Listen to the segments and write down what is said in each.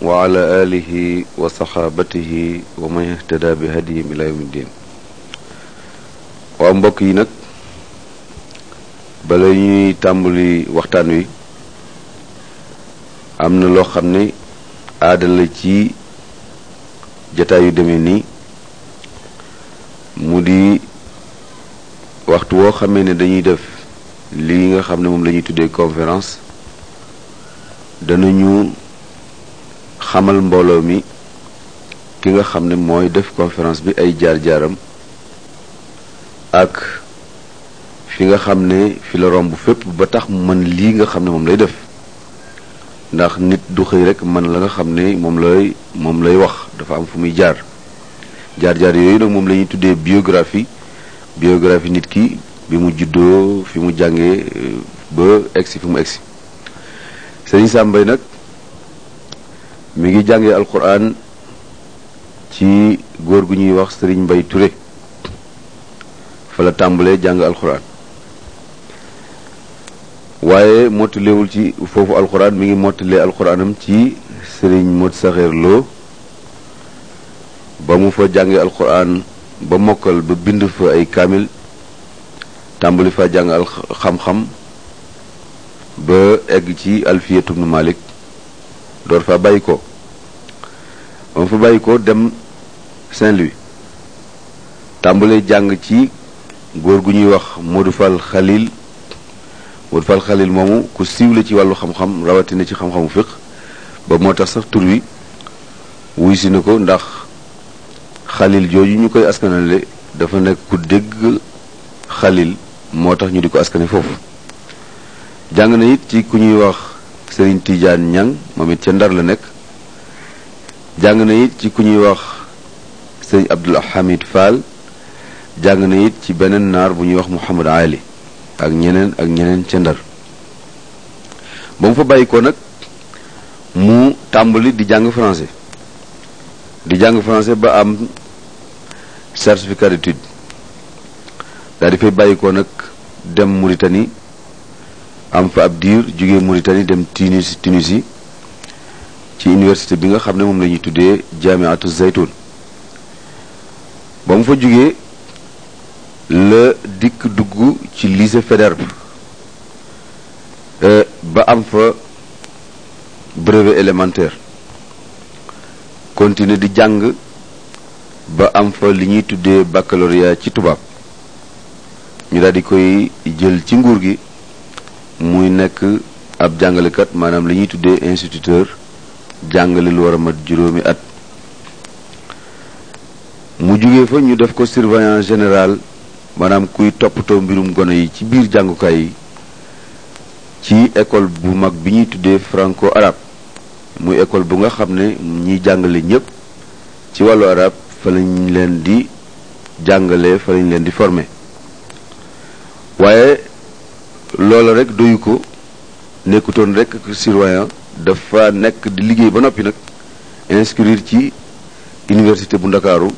wa ala alihi wa saxaabatihi wa man ihtada bi hadihim ila yawmi ddin waaw mbokk yi nag bala ñuy tàmbali waxtaan wi am na loo xam ne aada la ci jataay yu demee nii mu di waxtu woo xamee ne dañuy def lii nga xam ne moom la ñuy tuddee conférence danañu xamal mbooloo mi ki nga xam ne mooy def conférence bi ay jaar-jaaram ak fi nga xam ne fi la romb fépp ba tax mu mën lii nga xam ne moom lay def ndax nit du xëy rek man la nga xam ne moom lay moom lay wax dafa am fu muy jaar jaar-jaar yooyu nag moom la ñuy tuddee biographie biographie nit ki bi mu juddoo fi mu jàngee ba egsi fi mu egsi sëriñ Sam Mbaye nag mi ngi jàngee alquran ci góor gu ñuy wax sëriñ Mbay Ture fa la tàmbalee jàng alquran waaye mottaleewul ci foofu alquran mi ngi mottalee alquranam ci sëriñ Mot Saxeer Lo ba mu fa jàngee alquran ba mokkal ba bind fa ay kaamil tàmbali fa jàng al xam-xam ba egg ci alfiyatu ibnu malik door fa bàyyi ko ba mu fa bàyyi ko dem Saint-Louis tàmbalee jàng ci góor gu ñuy wax Modou Fall Khalil Modou Fall Khalil moomu ku siiw la ci wàllu xam-xam rawatina ci xam-xamu fiq ba moo tax sax tur wi wuy si na ko ndax Khalil jooju ñu koy askanale dafa nekk ku dégg Khalil moo tax ñu di ko askane foofu jàng na it ci ku ñuy wax Serigne Tidiane Niang moom it ca Ndar la nekk jàng na it ci ku ñuy wax Serigne Abdoul Hamid Fall jàng na it ci beneen naar bu ñuy wax Mouhamad Ali ak ñeneen ak ñeneen ca Ndar ba mu fa bàyyi ko nag mu tàmbali di jàng français di jàng français ba am certificat d'études daal di fay bàyyi ko nag dem Mauritanie am fa ab diir jóge Mauritanie dem Tunis Tunisie ci université bi nga xam ne moom la ñuy tuddee Jamiatu Zaytun ba mu fa jógee la dikk dugg ci lycée Faidherbe ba am fa brevet élémentaire continuer di jàng ba am fa li ñuy tuddee baccalauréat ci tubaab ñu daal di koy jël ci nguur gi muy nekk ab jàngalekat maanaam li ñuy tuddee instituteur jàngale lu war a mat juróomi at mu jógee fa ñu def ko surveillant général maanaam kuy toppatoo mbirum gone yi ci biir jàngukaay yi ci école bu mag bi ñuy tuddee franco arabe muy école bu nga xam ne ñiy jàngale ñëpp ci wàllu arab fa lañ leen di jàngale fa lañ leen di former waaye loola rek doyu ko nekkutoon rek surveillant dafa nekk di liggéey ba noppi nag inscrire ci université bu ndakaaru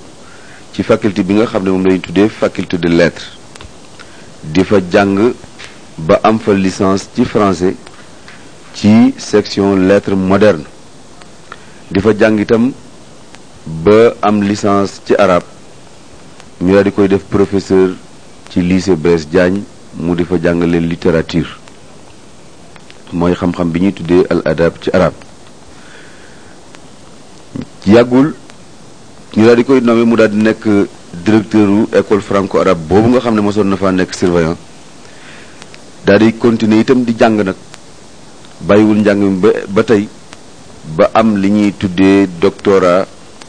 ci faculté bi nga xam ne moom lañu tuddee faculté de lettres di fa jàng ba am fa licence ci français ci section lettres modernes di fa jàng itam ba am licence ci arabe ñu daal di koy def professeur ci lycée Blaise Diagne mu di fa jàngale littérature mooy xam-xam bi ñuy tuddee al adab ci arabe yàggul ñu daal di koy nommé mu daal di nekk directeur u école franco arabe boobu nga xam ne mosoon na faa nekk surveillant daal di continuer itam di jàng nag bàyyiwul njàng mi ba ba tey ba am li ñuy tuddee doctorat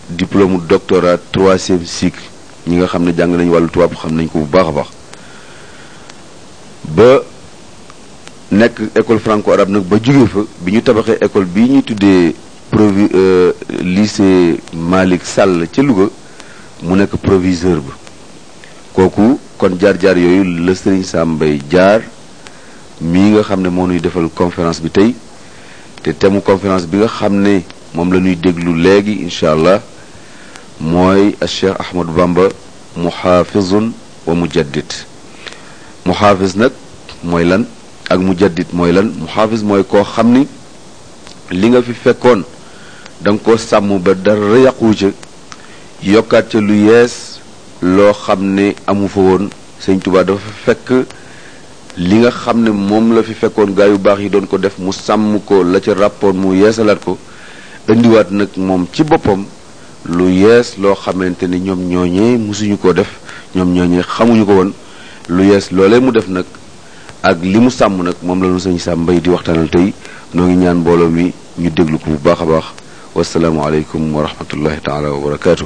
diplôme doctorat troisième cycle ñi nga xam ne jàng nañu wàllu tubaab xam nañ ko bu baax a baax ba nekk école franco arabe nag ba jóge fa bi ñu tabaxee école bii ñuy tuddee provi lycée Malick Sall ca Louga mu nekk proviseur ba kooku kon jaar-jaar yooyu la Serigne Sam Mbaye jaar mii nga xam ne moo nuy defal conférence bi tey te temu conférence bi nga xam ne moom la ñuy déglu léegi incha allah mooy Cheikh Ahmadou Bamba muxaafizun wa mujaddid muxaafiz nag mooy lan ak mujaddid mooy lan muxaafiz mooy koo xam ni li nga fi fekkoon da nga ko sàmm ba dara yàqu ca yokkaat ca lu yees loo xam ne amu fa woon sëñ Tuubaa dafa fekk li nga xam ne moom la fi fekkoon gaa yu baax yi doon ko def mu sàmm ko la ca ràppoon mu yeesalaat ko indiwaat nag moom ci boppam lu yees loo xamante ni ñoom ñooñee mosuñu koo def ñoom ñooñee xamuñu ko woon lu yees loolee mu def nag ak li mu sàmm nag moom la ñu sëñ Sam Mbaye di waxtaanal tey noo ngi ñaan mbooloo mi ñu déglu ko bu baax a baax wasalaamualeykum wa rahmatullahi taala wa barakaatu.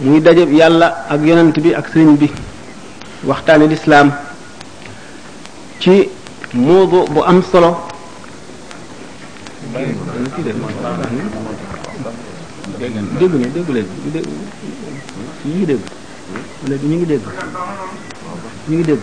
muy daje yàlla ak yonent bi ak sëriñ bi waxtaane lislaam ci moodu bu am solo dégg ne dégg leen ñu ngi dégg ñu ngi dégg ñu ngi dégg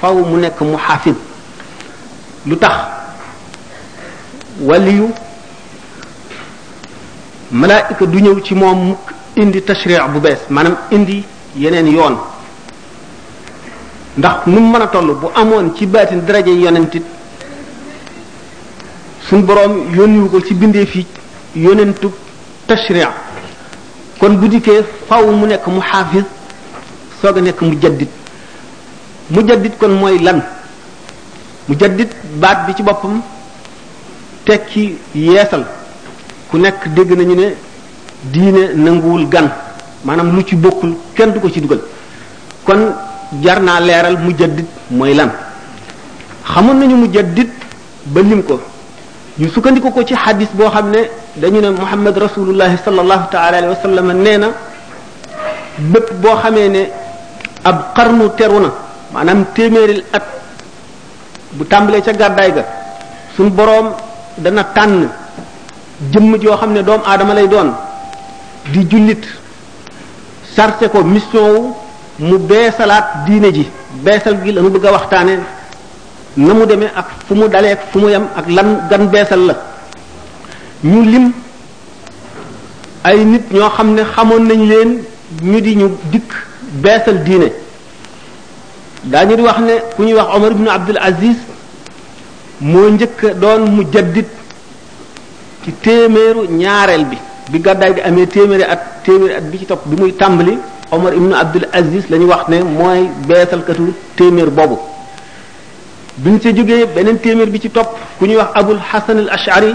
faw mu nekk mu xaafid lu tax waliyu malaayika du ñëw ci moom mukk indi tashri' bu bees maanaam indi yeneen yoon ndax nu mu mën a toll bu amoon ci baatin daraja yonentit suñ boroom yónniwu ko ci bindee fi yonentu tashri' kon bu dikkee faw mu nekk mu xaafis soog a nekk mu jaddit mujaddid kon mooy lan mujaddid baat bi ci boppam tekki yeesal ku nekk dégg nañu ne diine nanguwul gan maanaam lu ci bokkul kenn du ko ci dugal kon jar naa leeral mujaddid mooy lan xamoon nañu mujaddid ba lim ko ñu sukkandiku ko ci xadis boo xam ne dañu ne muhammad rasulullahi sallallahu taala alayhi wa sallam nee na bépp boo xamee ne ab xarnu teru na maanaam téeméeri at bu tàmbalee ca gàddaay ga suñ boroom dana tànn jëmm joo xam ne doom aadama lay doon di jullit sarte ko mission wu mu beesalaat diine ji beesal gi lañu bëgg a waxtaane na mu demee ak fu mu dalee fu mu yem ak lan gan beesal la ñu lim ay nit ñoo xam ne xamoon nañ leen ñu di ñu dikk beesal diine daañu di wax ne ku ñuy wax Omar ibn Abdul Aziz moo njëkk doon mu jaddit ci téeméeru ñaareel bi bi gàddaay gi amee téeméeri at téeméeri at bi ci topp bi muy tàmbali Omar ibn Abdul Aziz la ñu wax ne mooy beesalkatu téeméer boobu bi ñu ca jógee beneen téeméer bi ci topp ku ñuy wax Abul Hasan al Ash'ari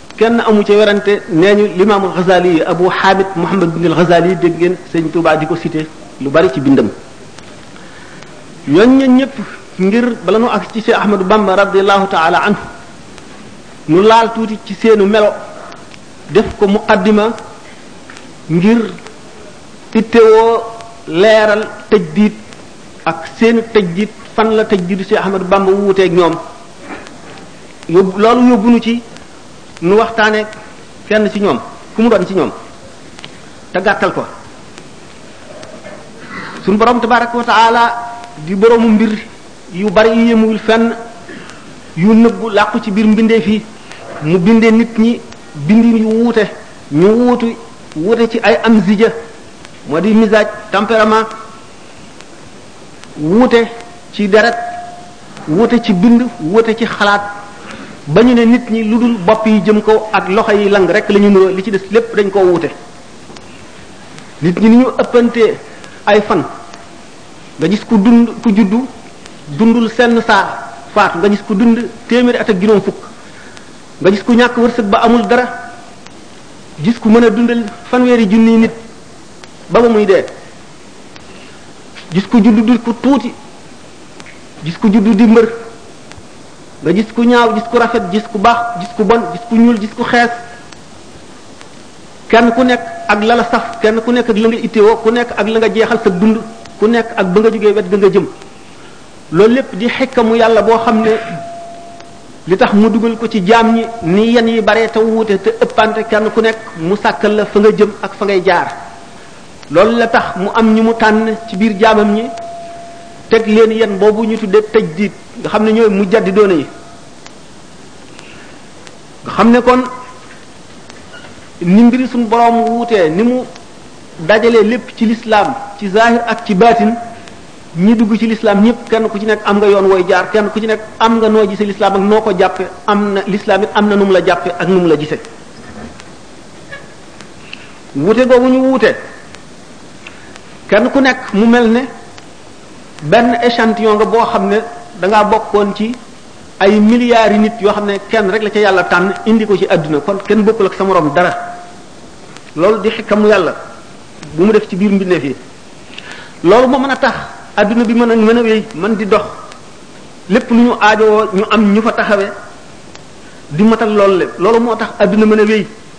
kenn amu ci werante nee ñu limaam Ghazali yi Abu Hamid Muhammad bin al-Ghazali yi dégg ngeen sëñ Tuubaa di ko cité lu bari ci bindam ñooñu ñëpp ngir bala nu ak ci Cheikh Ahmadou Bamba radiyallahu taala anhu nu laal tuuti ci seenu melo def ko muqaddima ngir ittewoo leeral tajdiid ak seenu tajdiid fan la tajdiidu Cheikh Ahmadou Bamba wuuteeg ñoom yóbbu loolu yóbbu nu ci nu waxtaane kenn ci ñoom ku mu doon ci ñoom te gàttal ko suñu borom tabaraka wa taala di boroomu mbir yu bari yu yëmuwul fenn yu nëbbu làqu ci biir mbindee fii mu bindee nit ñi bindin yu wuute ñu wuutu wuute ci ay am zija moo di misaaj tempérament wuute ci deret wuute ci bind wuute ci xalaat ba ñu ne nit ñi lu dul bopp yi jëm ko ak loxo yi lang rek la ñu nuroo li ci des lépp dañ koo wuute nit ñi ni ñu ëppantee ay fan nga gis ku dund ku juddu dundul senn saa faatu nga gis ku dund téeméeri at ak juróom fukk nga gis ku ñàkk wërsëg ba amul dara gis ku mën a dundal fanweeri junni nit ba ba muy dee gis ku juddu di ku tuuti gis ku juddu di mbër nga gis ku ñaaw gis ku rafet gis ku baax gis ku bon gis ku ñuul gis ku xees kenn ku nekk ak la la saf kenn ku nekk ak la nga itteewoo ku nekk ak la nga jeexal sa dund ku nekk ak ba nga jógee wet ga nga jëm loolu lépp di xikkamu yàlla boo xam ne li tax mu dugal ko ci jaam ñi ni yen yi bare te wuute te ëppante kenn ku nekk mu sàkkal la fa nga jëm ak fa ngay jaar loolu la tax mu am ñu mu tànn ci biir jaamam ñi teg leen yan boobu ñu tuddee tajdiid nga xam ne ñooy mujjaddidoon yi nga xam ne kon ni mbiri suñu borom wuutee ni mu dajalee lépp ci lislaam ci zahir ak ci baatin ñi dugg ci lislaam ñëpp kenn ku ci nekk am nga yoon wooy jaar kenn ku ci nekk am nga noo gisee lislaam ak noo ko jàppe am na lislaam it am na nu mu la jàppe ak nu mu la gisee wuute googu ñu wuute kenn ku nekk mu mel ne benn échantillon nga boo xam ne dangaa bokkoon ci ay milliards yi nit yoo xam ne kenn rek la ca yàlla tànn indi ko ci àdduna kon kenn bokkul ak sa moroom dara loolu di xikkamu yàlla bu mu def ci biir mbindeef yi loolu moo mën a tax àdduna bi mën a mën a wéy mën di dox lépp lu ñu aajowoo ñu am ñu fa taxawee di matal loolu lépp loolu moo tax àdduna mën a wéy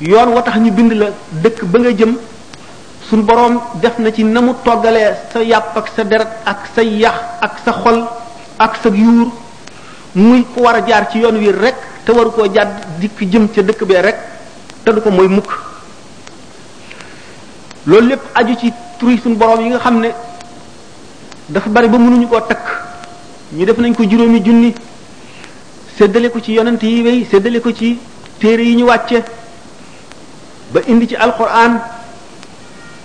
yoon wa tax ñu bind la dëkk ba nga jëm suñ boroom def na ci na mu toggalee sa yàpp ak sa deret ak sa yax ak sa xol ak sa yuur muy ku war a jaar ci yoon wi rek te waru koo jàdd dikk jëm ca dëkk bee rek te du ko mooy mukk loolu lépp aju ci turi suñ boroom yi nga xam ne dafa bari ba mënuñu koo takk ñu def nañ ko juróomi junni séddale ko ci yonent yi wéy séddale ko ci téere yi ñu wàcce ba indi ci alquran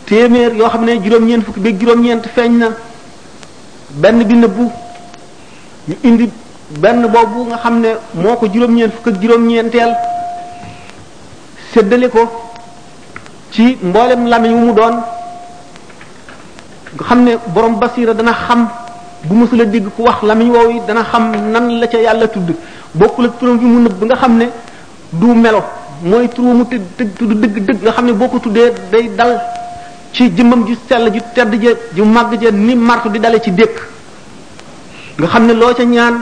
téeméer yoo xam ne juróom-ñeent fukki beeg juróom-ñeent feeñ na benn bi nëbbu ñu indi benn boobu nga xam ne moo ko juróom-ñeent fukk ak juróom-ñeenteel séddale ko ci mboolem lamiñ wu mu doon nga xam ne borom basira dana xam bu mësula dégg ku wax lamiñ woow yi dana xam nan la ca yàlla tudd bokkul ak turam bi mu nëbb nga xam ne du melo mooy turam mu tëdd tudd dëgg dëgg nga xam ne boo ko tuddee day dal ci jëmmam ju sell ju tedd ja ju màgg ja ni martu di dale ci dékk nga xam ne loo ca ñaan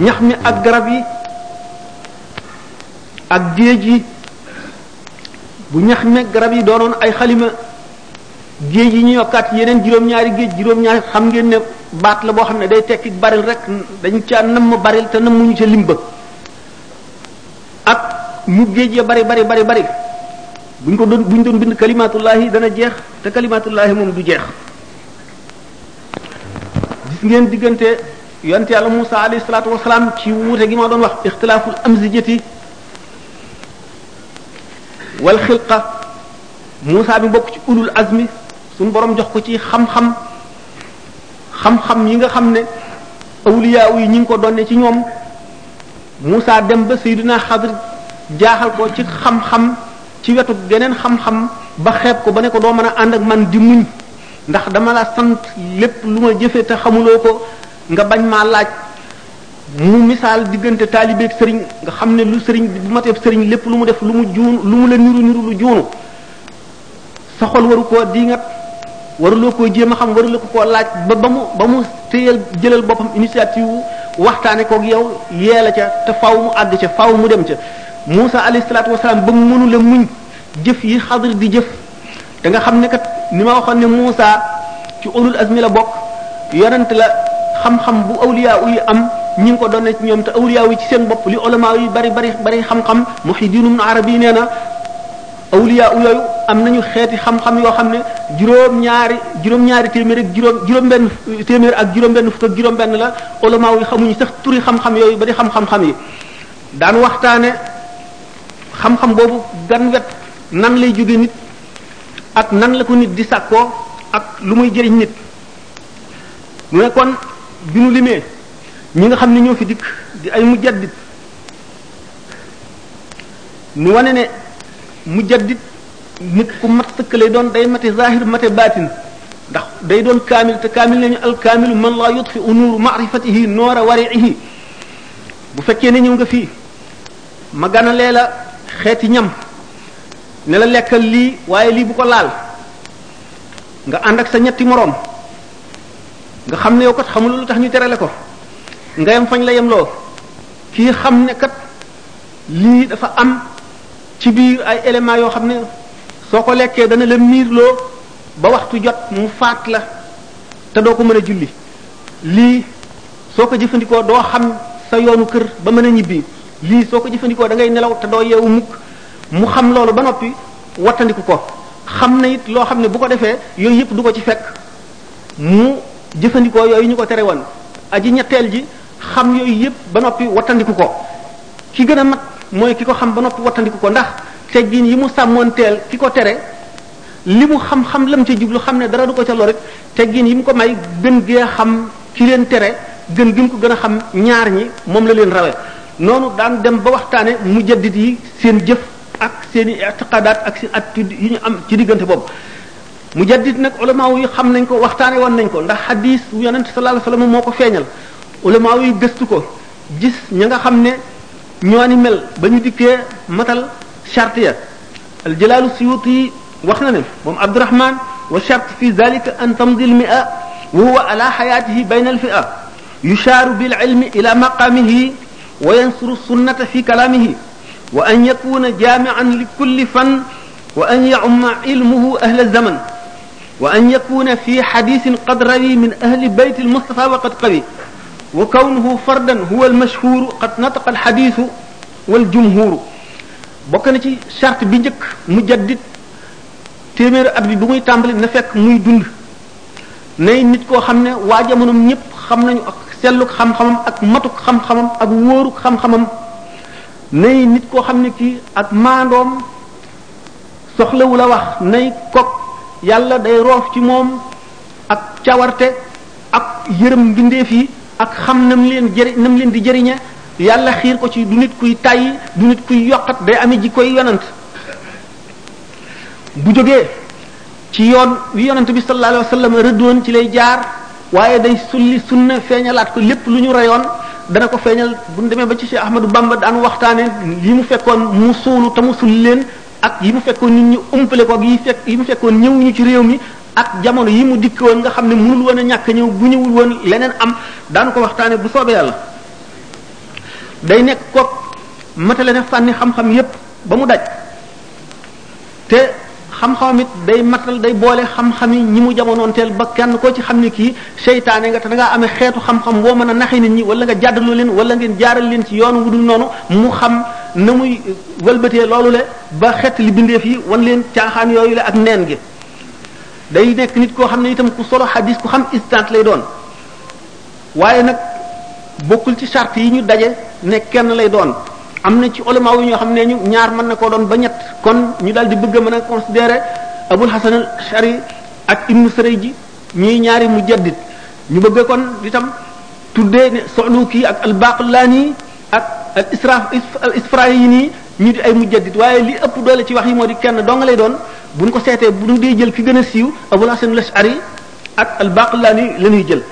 ñax mi ak garab yi ak géej yi bu ñax mi garab yi doonoon ay xalima géej yi ñu yokkaat yeneen juróom-ñaari géej juróom-ñaari xam ngeen ne baat la boo xam ne day tekki baril rek dañ ca namm baril te nammuñu ca limba ak mu géej ya bari bari bari bari buñ ko doon buñ doon bind kalimatullahi dana jeex te kalimatullahi moom du jeex gis ngeen diggante yonent yàlla Musa alayhi salaatu wasalaam ci wuute gi ma doon wax ixtilaaful amzijati wal xilqa Musa bi bokk ci ulul azmi suñu borom jox ko ci xam-xam xam-xam yi nga xam ne awliya yi ñi ngi ko doon ci ñoom Musa dem ba Seydina Xadir jaaxal ko ci xam-xam ci wetu geneen xam-xam ba xeeb ko ba ne ko doo mën a ànd ak man di muñ ndax dama la sant lépp lu ma jëfe te xamuloo ko nga bañ maa laaj mu misaal diggante taalibeeg sëriñ nga xam ne lu sëriñ bu mateeb sëriñ lépp lu mu def lu mu juun lu mu la niru niru lu juunu sa xol waru koo diingat waruloo koo jéem a xam waruloo ko koo laaj ba ba mu ba mu téyal jëlal boppam initiative wu waxtaane koog yow yee la ca te faw mu àgg ca faw mu dem ca Moussa alayhi salaatu wasalaam ba mu mënula muñ jëf yi xadir di jëf te nga xam ne kat ni ma waxoon ne Muusa ci ulul azmi la bokk yonent la xam-xam bu awliya yi am ñi ngi ko doon ci ñoom te awliya yi ci seen bopp li ulama yi bari bari bari xam-xam Muhyiddin Ibn Arabi nee na awliya yooyu am nañu xeeti xam-xam yoo xam ne juróom-ñaari juróom-ñaari téeméer ak juróom juróom-benn téeméer ak juróom-benn fukk ak juróom-benn la ulama yi xamuñu sax turi xam-xam yooyu ba di xam-xam-xam yi daan waxtaane xam-xam boobu gan wet nan lay jóge nit ak nan la ko nit di sàkkoo ak lu muy jëriñ nit mu ne kon bi nu limee ñi nga xam ne ñoo fi dikk di ay mujaddid nu wane ne mujaddid nit ku mat sëkk lay doon day mate zahir mate baatin ndax day doon kaamil te kaamil nañu alkaamilu man laa yutfi u nuuru maarifatihi noora wariihi bu fekkee ne ñëw nga fii ma ganalee la xeeti ñam ne la lekkal lii waaye lii bu ko laal nga ànd ak sa ñetti moroom nga xam ne yow kat xamul lu tax ñu terale ko nga yem fañ la yem loo kii xam ne kat lii dafa am ci biir ay éléments yoo xam ne soo ko lekkee dana la miirloo ba waxtu jot mu faat la te doo ko mën a julli lii soo ko jëfandikoo doo xam sa yoonu kër ba mën a ñibbi lii soo ko jëfandikoo da ngay nelaw te doo yeewu mukk mu xam loolu ba noppi wattandiku ko xam na it loo xam ne bu ko defee yooyu yëpp du ko ci fekk mu jëfandikoo yooyu ñu ko tere woon aji ñetteel ji xam yooyu yëpp ba noppi wattandiku ko ki gën a mat mooy ki ko xam ba noppi wattandiku ko ndax teggin yi mu sàmmoonteel ki ko tere li mu xam-xam lam ca jublu xam ne dara du ko ca lor rek teggin yi mu ko may gën gee xam ki leen tere gën gi mu ko gën a xam ñaar ñi moom la leen rawe noonu daan dem ba waxtaane mujaddid yi seen jëf ak seen i itiqadaat ak seen attitude yi ñu am ci diggante boobu mujaddid nag ulama yi xam nañ ko waxtaane woon nañ ko ndax hadis yonent sallallahu alayhi wasallam moo ko feeñal ulama yi gëstu ko gis ña nga xam ne ñoo ni mel ba ñu dikkee matal charte ya الجلال السيوطي وخنا نم مم عبد الرحمن والشرط في ذلك أن تمضي المئة وهو على حياته بين الفئة يشار بالعلم إلى مقامه وينصر السنة في كلامه وأن يكون جامعا لكل فن وأن يعم علمه أهل الزمن وأن يكون في حديث قد روي من أهل بيت المصطفى وقد قوي وكونه فردا هو المشهور قد نطق الحديث والجمهور bokk na ci charte bi njëkk mu jaddit téeméeri at bi bu muy tàmbali na fekk muy dund nay nit koo xam ne waa jamonoom ñëpp xam nañu ak selluk xam-xamam ak matuk xam-xamam ak wóoruk xam-xamam nay nit koo xam ne kii ak maandoom soxlawu la wax nay kok yàlla day roof ci moom ak cawarte ak yërëm mbindeef yi ak xam nam leen jëri nam leen di jëriñe yàlla xiir ko ci du nit kuy tàyyi du nit kuy yokkat day amee ji koy yonant bu jógee ci yoon wi yonant bi sallallahu alayhi wa sallam rëddoon ci lay jaar waaye day sulli sunna feeñalaat ko lépp lu ñu reyoon dana ko feeñal bu ñu demee ba ci Cheikh Ahmadou Bamba daan waxtaane li mu fekkoon mu suulu te mu sulli leen ak yi mu fekkoon nit ñi umpale ko ak yi fekk yi mu fekkoon ñëwuñu ci réew mi ak jamono yi mu dikk woon nga xam ne mënul woon a ñàkk ñëw bu ñëwul woon leneen am daanu ko waxtaane bu soobee yàlla day nekk kook matale na fànni xam-xam yépp ba mu daj te xam-xamam it day matal day boole xam-xam yi ñi mu jamonoonteel ba kenn koo ci xam ne kii seytaane nga te da ngaa amee xeetu xam-xam boo mën a naxi nit ñi wala nga jàddaloo leen wala ngeen jaaral leen ci yoon wu dul noonu mu xam na muy wëlbatee loolu le ba xet li bindeef yi wan leen caaxaan yooyu le ak neen gi day nekk nit koo xam ne itam ku solo xadis ku xam instant lay doon waaye nag bokkul ci charte yi ñu daje ne kenn lay doon am na ci ulama yi ñoo xam ne ñu ñaar mën na koo doon ba ñett kon ñu daal di bëgg a mën a considérer abul hasan al ashari ak ibnu sarayji ñuy ñaari mujaddid ñu bëgg kon itam tuddee ne soluki ak al baqlani ak al israf al isfra yi nii ñu di ay mujjadit waaye li ëpp doole ci wax yi moo di kenn dong lay doon bu ñu ko seetee bu ñu dee jël ki gën a siiw abul hasan al ashari ak al baqillani la ñuy jël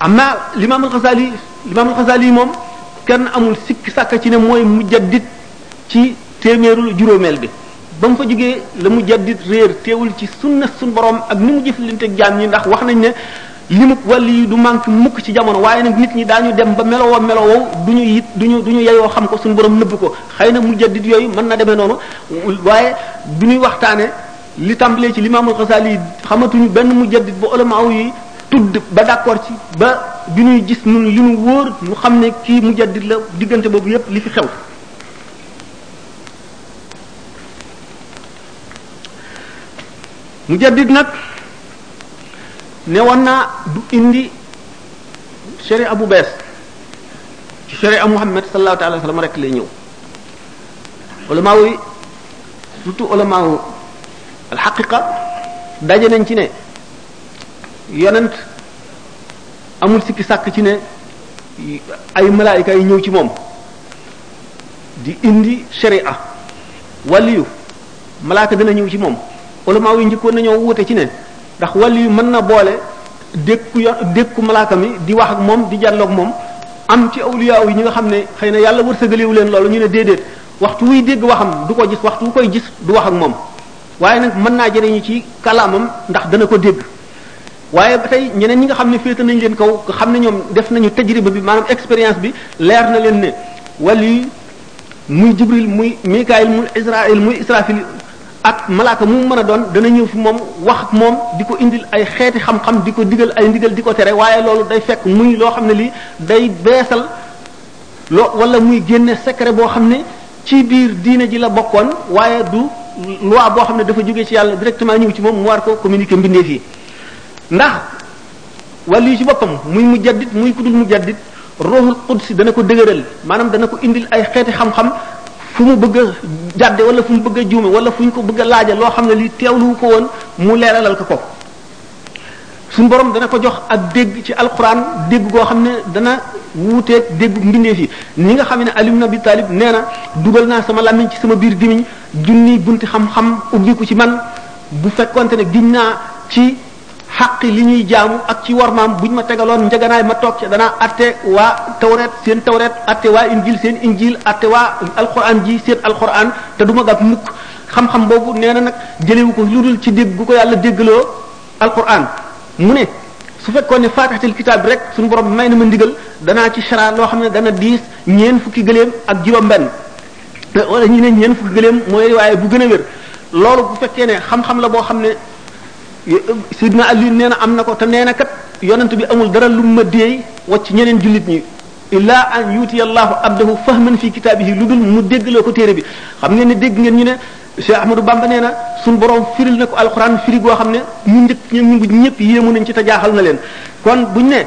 amma l'imam al ghazali l'imam al ghazali moom kenn amul sikki sàkka ci ne mooy mujjadit ci téeméerul juróomeel bi ba mu fa jógee la mu jaddit réer teewul ci sunna sun borom ak ni mu jëflante ak jaam ñi ndax wax nañ ne limub wàlli yi du manque mukk ci jamono waaye nag nit ñi daañu dem ba melowoo melowoo du ñu yit du ñu du ñu yeyoo xam ko suñu borom nëbb ko xëy na mujaddid yooyu mën na demee noonu waaye du ñuy waxtaane li tàmbalee ci limaamul Xasaali yi xamatuñu benn mujaddid ba ulama yi tudd ba d'accord ci ba bi ñuy gis nun li ñu wóor ñu xam ne kii mujaddid la diggante boobu yépp li fi xew mujaddid nag ne woon naa du indi sharia bu bees ci sharia Muhammad sallallahu taala wa sallam rek lay ñëw ulama yi surtout ulama al xaqiqa daje nañ ci ne yonent amul sikki sàkk ci ne ay malaayika yi ñëw ci moom di indi sharia waliyu malaaka dina ñëw ci moom ulama yi njëkkoon nañoo wuute ci ne ndax wàll yu mën na boole dékku yo dékku malaaka mi di wax ak moom di jàlloog moom am ci awliyaaw yi ñi nga xam ne xëy na yàlla wërsëgaliwu leen loolu ñu ne déedéet waxtu wuy dégg waxam du ko gis waxtu wu koy gis du wax ak moom waaye nag mën naa jëriñu ci kalaamam ndax dana ko dégg waaye ba tey ñeneen ñi nga xam ne féete nañ leen kaw nga xam ne ñoom def nañu tajriba bi maanaam expérience bi leer na leen ne wàll yi muy jibril muy mikaayil muy israil muy israfil ak malaaka mu mën a doon dana ñëw fi moom wax ak moom di ko indil ay xeeti xam-xam di ko digal ay ndigal di ko tere waaye loolu day fekk muy loo xam ne lii day beesal loo wala muy génne secret boo xam ne ci biir diine ji la bokkoon waaye du loi boo xam ne dafa jóge ci yàlla directement ñëw ci moom mu war ko communiquer mbindeef yi ndax wàllu yi ci boppam muy mujaddid muy ku dul mujaddid ruuxul qudsi dana ko dëgëral maanaam dana ko indil ay xeeti xam-xam fu mu bëgg a jàdde wala fu mu bëgg a juume wala fu ñu ko bëgg a laaja loo xam ne li teewlu ko woon mu leeralal ko ko suñu borom dana ko jox ak dégg ci alquran dégg goo xam ne dana wuuteeg dégg mbindeef yi ni nga xam ne Ali ibn Abi Talib nee na dugal naa sama làmmiñ ci sama biir gimiñ junni bunti xam-xam ubbiku ci man bu fekkonte ne giñ naa ci xaqi li ñuy jaamu ak ci warmaam buñ ma tegaloon njaganaay ma toog ca danaa atte waa tawret seen tawret atte waa injil seen injil atte waa alquran ji seen alquran te du ma gàpp mukk xam-xam boobu nee na nag jëlewu ko lu dul ci dégg gu ko yàlla déggloo alquran mu ne su fekkoon ne faatixatil kitaab bi rek suñu borom may na ma ndigal danaa ci chara loo xam ne dana diis ñeen fukki gëléem ak juróom benn wala ñu ne ñeen fukki gëléem mooy waaye bu gën a wér loolu bu fekkee ne xam-xam la boo xam ne sidna ali nee na am na ko te nee na kat yonent bi amul dara lu ma deey wacc ñeneen jullit ñi illa an yuti allahu abdahu fahman fi kitaabihi lu dul mu dégg loo ko téere bi xam ngeen ne dégg ngeen ñu ne Cheikh Ahmadou Bamba nee na suñu borom firil na ko alxuraan firi goo xam ne ñu njëkk ñu ñëpp yéemu nañ ci te jaaxal na leen kon buñ ne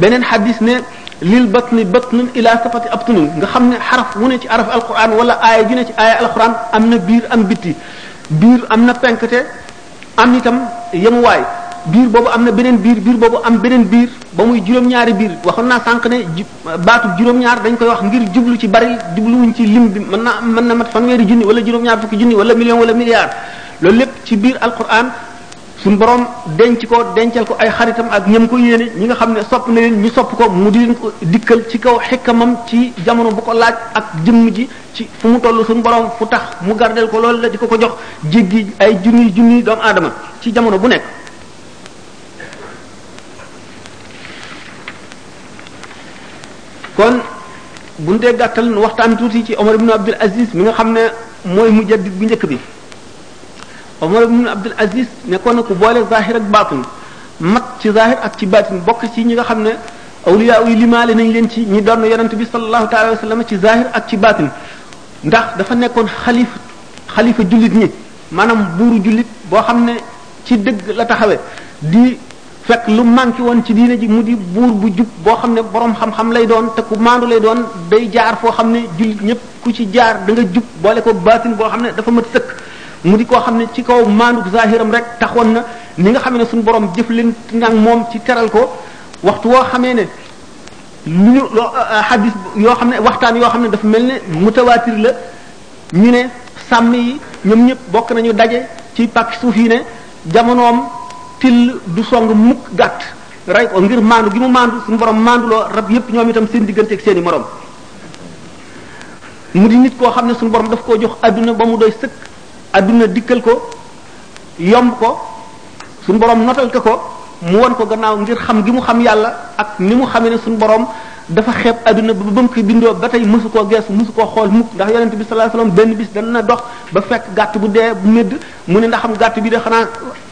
beneen xadis ne lil batni batnun ila sabati abtunin nga xam ne xaraf wu ne ci araf alquran wala aaya ju ne ci aaya alquran am na biir am bitti biir am na penkte am itam yemuwaay biir boobu am na beneen biir biir boobu am beneen biir ba muy juróom-ñaari biir waxoon naa sànq ne baatu juróom-ñaar dañ koy wax ngir jublu ci bari jubluwuñ ci lim bi mën na mën na mat fanweeri junni wala juróom-ñaar fukki junni wala million wala milliard loolu lépp ci biir alquran suñ borom denc ko dencal ko ay xaritam ak ñam ko yéene ñi nga xam ne sopp na leen ñu sopp ko mu di ko dikkal ci kaw xikkamam ci jamono bu ko laaj ak jëmm ji ci fu mu toll suñ borom fu tax mu gardel ko loolu la di ko ko jox jéggi ay junni junni doomu aadama ci jamono bu nekk kon bu ñu dee gàttal waxtaan tuuti ci Omar ibn Abdul Aziz mi nga xam ne mooy mujaddid bu njëkk bi Omar ibn Abdul Aziz nekkoon na ku boole zahir ak baatin mat ci zahir ak ci baatin bokk ci ñi nga xam ne awliya yi limaale nañ leen ci ñi doon yonent bi sallallahu taala wa sallam ci zahir ak ci baatin ndax dafa nekkoon xalifa xalifa jullit ñi maanaam buuru jullit boo xam ne ci dëgg la taxawee di fekk lu manqué woon ci diine ji mu di buur bu jub boo xam ne boroom xam-xam lay doon te ku maandu lay doon day jaar foo xam ne jullit ñëpp ku ci jaar da nga jub boole ko baatin boo xam ne dafa mat sëkk mu di koo xam ne ci kaw maandu zahiram rek taxoon na ni nga xam ne suñu borom jëf leen nag moom ci teral ko waxtu woo xamee ne lu ñu loo xadis euh, euh, yoo xam ne waxtaan yoo xam ne dafa mel ne mutawaatir la ñu ne sàmm yi ñoom ñëpp bokk nañu daje ci pàkk suuf yi ne jamonoom till du song mukk gàtt rey ko ngir maandu gi mu maandu suñu borom maanduloo rab yépp ñoom itam seen diggante ak seen i morom mu di nit koo xam ne suñu borom daf koo jox adduna ba mu doy sëkk adduna dikkal ko yomb ko suñu borom notal ko ko mu won ko gannaaw ngir xam gi mu xam yàlla ak ni mu xamee ne suñu borom dafa xeeb adduna ba ba mu ko bindoo ba tey mësu koo geesu mësu koo xool mukk ndax yonent bi sallallahu alayhi wasallam benn bis dana dox ba fekk gàtt bu dee bu médd mu ne ndaxam gàtt bi de xanaa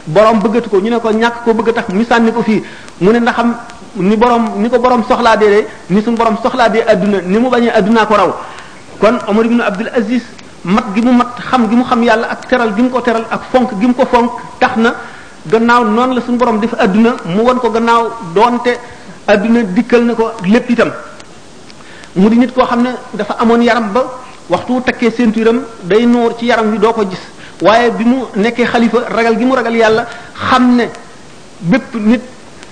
borom bëggatu ko ñu ne ko ñàkk ko bëgg tax ñu sànni ko fii mu ne ndaxam ni borom ni ko borom soxlaa dee de ni suñu borom soxlaa dee adduna ni mu bañee addunaa ko raw kon Omar ibn Abdul Aziz mat gi mu mat xam gi mu xam yàlla ak teral gi mu ko teral ak fonk gi mu ko fonk tax na gannaaw noonu la suñu borom def adduna mu won ko gannaaw doonte adduna dikkal na ko lépp itam mu di nit koo xam ne dafa amoon yaram ba waxtu wu takkee ceinturam day noor ci yaram wi doo ko gis waaye bi mu nekkee xalifa ragal gi mu ragal yàlla xam ne bépp nit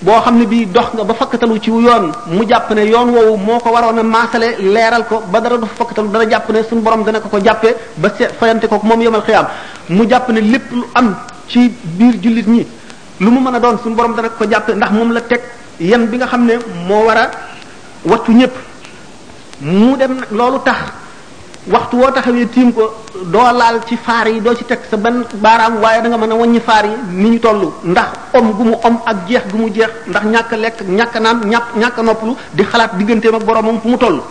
boo xam ne bii dox nga ba fakkatalu ci yoon mu jàpp ne yoon woowu moo ko waroon a maasale leeral ko ba dara du fa fakkatalu dana jàpp ne suñu borom dana ko ko jàppee ba se fayante ko moom yomal xiyaam mu jàpp ne lépp lu am ci biir jullit ñi lu mu mën a doon suñu borom dana ko ko jàppee ndax moom la teg yan bi nga xam ne moo war a wattu ñëpp mu dem nag loolu tax waxtu woo taxawee tiim ko doo laal ci faar yi doo ci teg sa benn baaraam waaye da nga mën a wàññi faar yi ni ñu toll ndax om gu mu om ak jeex gu mu jeex ndax ñàkk a lekk ñàkk a naan ñàpp ñàkk a noppalu di xalaat digganteem ak boromam fu mu toll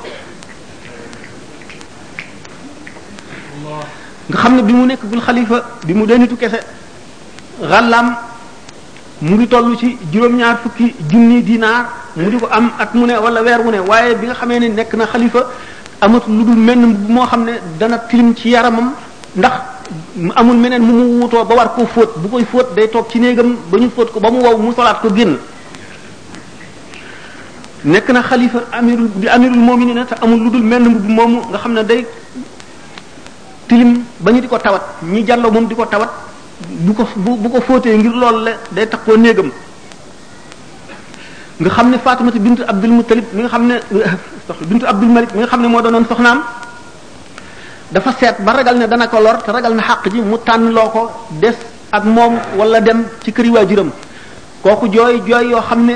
nga xam ne bi mu nekk gul xalifa bi mu dee nitu kese xàllaam mu ngi toll ci juróom-ñaar fukki junni dinaar mu di ko am at mu ne wala weer wu ne waaye bi nga xamee ne nekk na xalifa amatul lu dul menn mbubb moo xam ne dana tilim ci yaramam ndax amul meneen mu mu wuutoo ba war koo fóot bu koy fóot day toog ci néegam ba ñu fóot ko ba mu wow mu solaat ko génn nekk na xalifa amirul di amirul mu'minin te amul lu dul menn mbubb moomu nga xam ne day tilim ba ñu di ko tawat ñi jàlloo moom di ko tawat bu ko bu ko fóotee ngir loolu la day takkoo néegam nga xam ne Faatumata bintu Abdul Muttalib mi nga xam ne bintu Abdul Malik mi nga xam ne moo doonoon soxnaam dafa seet ba ragal ne dana ko lor te ragal na xàq ji mu tànn loo ko des ak moom wala dem ci këri waajuram kooku jooy jooy yoo xam ne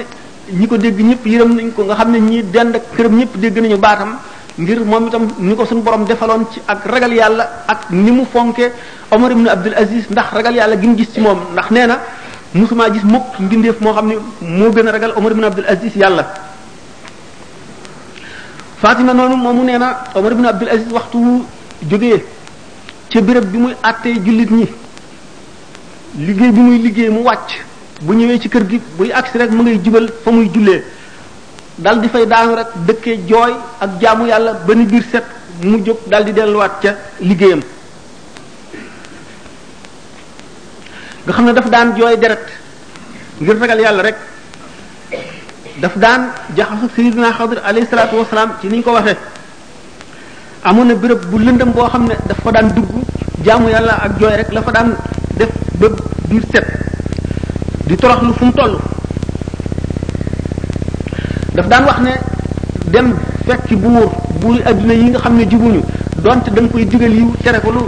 ñi ko dégg ñëpp yërëm nañ ko nga xam ne ñi dend ak këram ñëpp dégg nañu baatam ngir moom itam ni ko suñu borom defaloon ci ak ragal yàlla ak ni mu fonke Omar ibn Abdul Aziz ndax ragal yàlla gi mu gis ci moom ndax nee na musuma gis mukk mbindeef moo xam ne moo gën a ragal Omar ibn Abdul Aziz yàlla Fatima noonu moomu nee na Omar ibn Abdul Aziz waxtu jógee ca béréb bi muy àttee jullit ñi liggéey bi muy liggéey mu wàcc bu ñëwee ci kër gi buy agsi rek mu ngay jubal fa muy jullee dal di fay daanu rek dëkkee jooy ak jaamu yàlla ba ni biir set mu jóg dal di delluwaat ca liggéeyam nga xam ne daf daan jooy deret ngir ragal yàlla rek daf daan jaxasu sayyidina Xadir alayhi salaatu wasalaam ci ni ñu ko waxee amoon na béréb bu lëndëm boo xam ne daf fa daan dugg jaamu yàlla ak jooy rek la fa daan def ba biir set di toroxlu fu mu toll daf daan wax ne dem fekki buur buur adduna yi nga xam ne jubuñu donte da nga koy digal yiw tere ko lu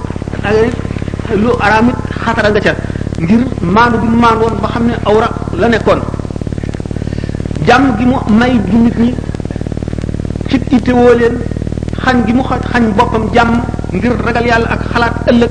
lu araam it xatara nga ca ngir maandu bi mu maandoon ba xam ne awra la nekkoon jàmm gi mu may jullit ñi ci itewoo leen xañ gi mu xa- xañ boppam jàmm ngir ragal yàlla ak xalaat ëllëg